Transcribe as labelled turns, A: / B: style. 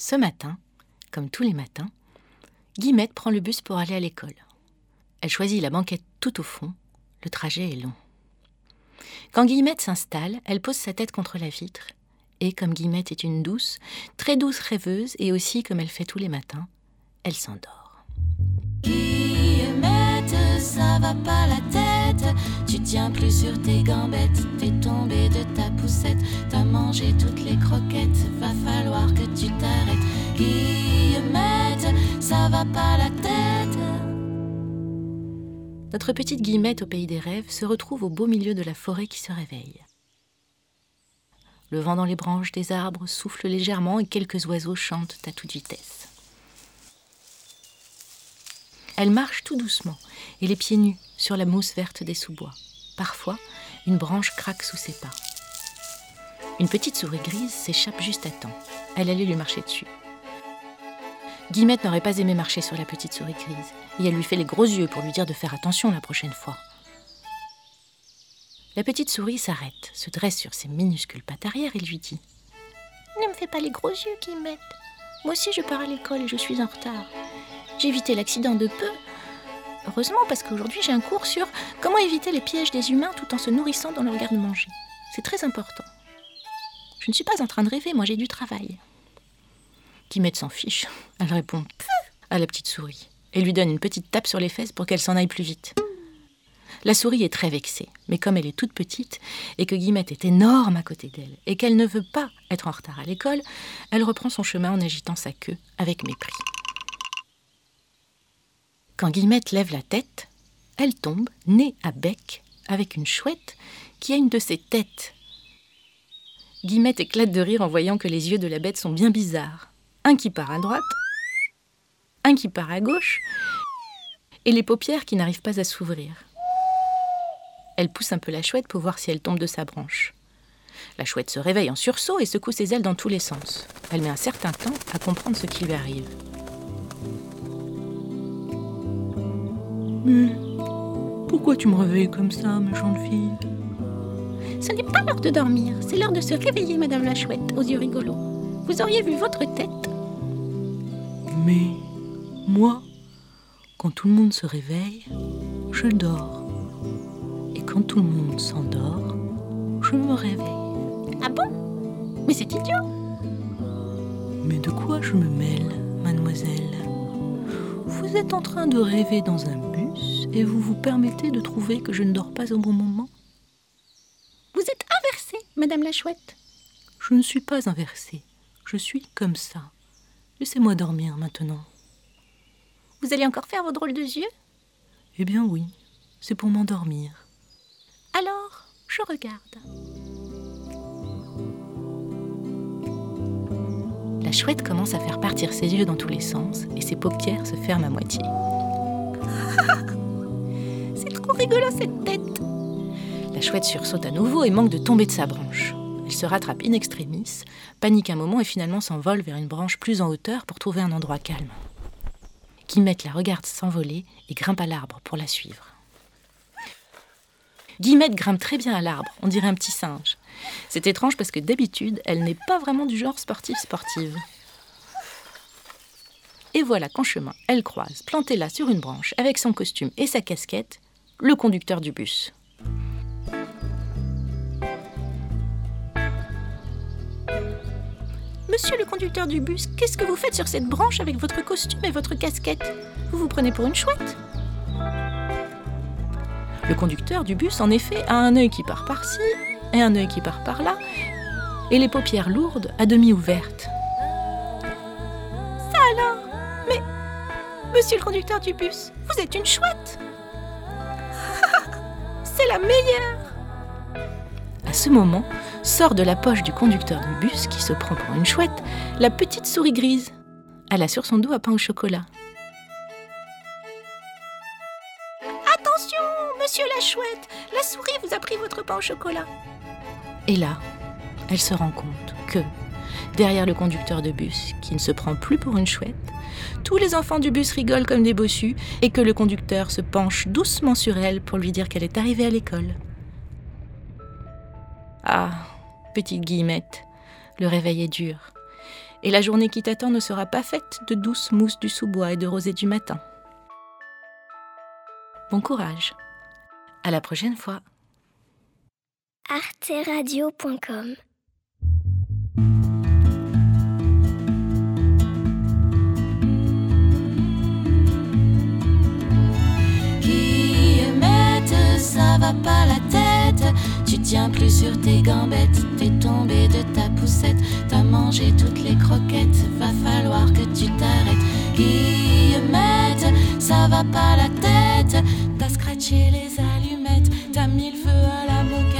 A: Ce matin, comme tous les matins, Guillemette prend le bus pour aller à l'école. Elle choisit la banquette tout au fond. Le trajet est long. Quand Guillemette s'installe, elle pose sa tête contre la vitre. Et comme Guillemette est une douce, très douce rêveuse, et aussi comme elle fait tous les matins, elle s'endort.
B: Tiens plus sur tes gambettes. T'es tombé de ta poussette. T'as mangé toutes les croquettes. Va falloir que tu t'arrêtes. Guillemette, ça va pas la tête.
A: Notre petite Guillemette au pays des rêves se retrouve au beau milieu de la forêt qui se réveille. Le vent dans les branches des arbres souffle légèrement et quelques oiseaux chantent à toute vitesse. Elle marche tout doucement et les pieds nus sur la mousse verte des sous-bois. Parfois, une branche craque sous ses pas. Une petite souris grise s'échappe juste à temps. Elle allait lui marcher dessus. Guillemette n'aurait pas aimé marcher sur la petite souris grise, et elle lui fait les gros yeux pour lui dire de faire attention la prochaine fois. La petite souris s'arrête, se dresse sur ses minuscules pattes arrière et lui dit
C: Ne me fais pas les gros yeux, Guillemette. Moi aussi, je pars à l'école et je suis en retard. J'ai évité l'accident de peu. Heureusement, parce qu'aujourd'hui, j'ai un cours sur comment éviter les pièges des humains tout en se nourrissant dans leur garde-manger. C'est très important. Je ne suis pas en train de rêver, moi j'ai du travail. Guillemette s'en fiche. Elle répond à la petite souris et lui donne une petite tape sur les fesses pour qu'elle s'en aille plus vite. La souris est très vexée, mais comme elle est toute petite et que Guillemette est énorme à côté d'elle et qu'elle ne veut pas être en retard à l'école, elle reprend son chemin en agitant sa queue avec mépris. Quand Guillemette lève la tête, elle tombe, nez à bec, avec une chouette qui a une de ses têtes. Guillemette éclate de rire en voyant que les yeux de la bête sont bien bizarres. Un qui part à droite, un qui part à gauche, et les paupières qui n'arrivent pas à s'ouvrir. Elle pousse un peu la chouette pour voir si elle tombe de sa branche. La chouette se réveille en sursaut et secoue ses ailes dans tous les sens. Elle met un certain temps à comprendre ce qui lui arrive.
D: Mais pourquoi tu me réveilles comme ça, méchante fille?
C: Ce n'est pas l'heure de dormir, c'est l'heure de se réveiller, Madame la Chouette, aux yeux rigolos. Vous auriez vu votre tête
D: Mais moi, quand tout le monde se réveille, je dors. Et quand tout le monde s'endort, je me réveille.
C: Ah bon? Mais c'est idiot
D: Mais de quoi je me mêle, mademoiselle? Vous êtes en train de rêver dans un bus et vous vous permettez de trouver que je ne dors pas au bon moment
C: Vous êtes inversée, Madame la Chouette.
D: Je ne suis pas inversée. Je suis comme ça. Laissez-moi dormir maintenant.
C: Vous allez encore faire vos drôles de yeux?
D: Eh bien oui, c'est pour m'endormir.
C: Alors, je regarde.
A: La chouette commence à faire partir ses yeux dans tous les sens et ses paupières se ferment à moitié.
C: Rigolo cette tête.
A: La chouette sursaute à nouveau et manque de tomber de sa branche. Elle se rattrape in extremis, panique un moment et finalement s'envole vers une branche plus en hauteur pour trouver un endroit calme. Guillemette la regarde s'envoler et grimpe à l'arbre pour la suivre. Guillemette grimpe très bien à l'arbre, on dirait un petit singe. C'est étrange parce que d'habitude, elle n'est pas vraiment du genre sportif-sportive. Et voilà qu'en chemin, elle croise, planté là sur une branche, avec son costume et sa casquette, le conducteur du bus.
C: Monsieur le conducteur du bus, qu'est-ce que vous faites sur cette branche avec votre costume et votre casquette? Vous vous prenez pour une chouette
A: Le conducteur du bus, en effet, a un œil qui part par-ci et un œil qui part par-là, et les paupières lourdes à demi ouvertes.
C: Ça alors Mais, monsieur le conducteur du bus, vous êtes une chouette la meilleure
A: À ce moment, sort de la poche du conducteur du bus, qui se prend pour une chouette, la petite souris grise. Elle a sur son dos un pain au chocolat.
C: Attention, monsieur la chouette, la souris vous a pris votre pain au chocolat.
A: Et là, elle se rend compte que, derrière le conducteur de bus, qui ne se prend plus pour une chouette, tous les enfants du bus rigolent comme des bossus et que le conducteur se penche doucement sur elle pour lui dire qu'elle est arrivée à l'école. Ah, petite Guillemette, le réveil est dur.
E: Et la journée qui t'attend ne sera pas faite de douce mousse du sous-bois et de rosée du matin. Bon courage. À la prochaine fois.
A: Pas la tête. Tu tiens plus sur tes gambettes, t'es tombé de ta poussette, t'as mangé toutes les croquettes, va falloir que tu t'arrêtes. Qui émette, ça va pas la tête. T'as scratché les allumettes, t'as mis le feu à la moquette,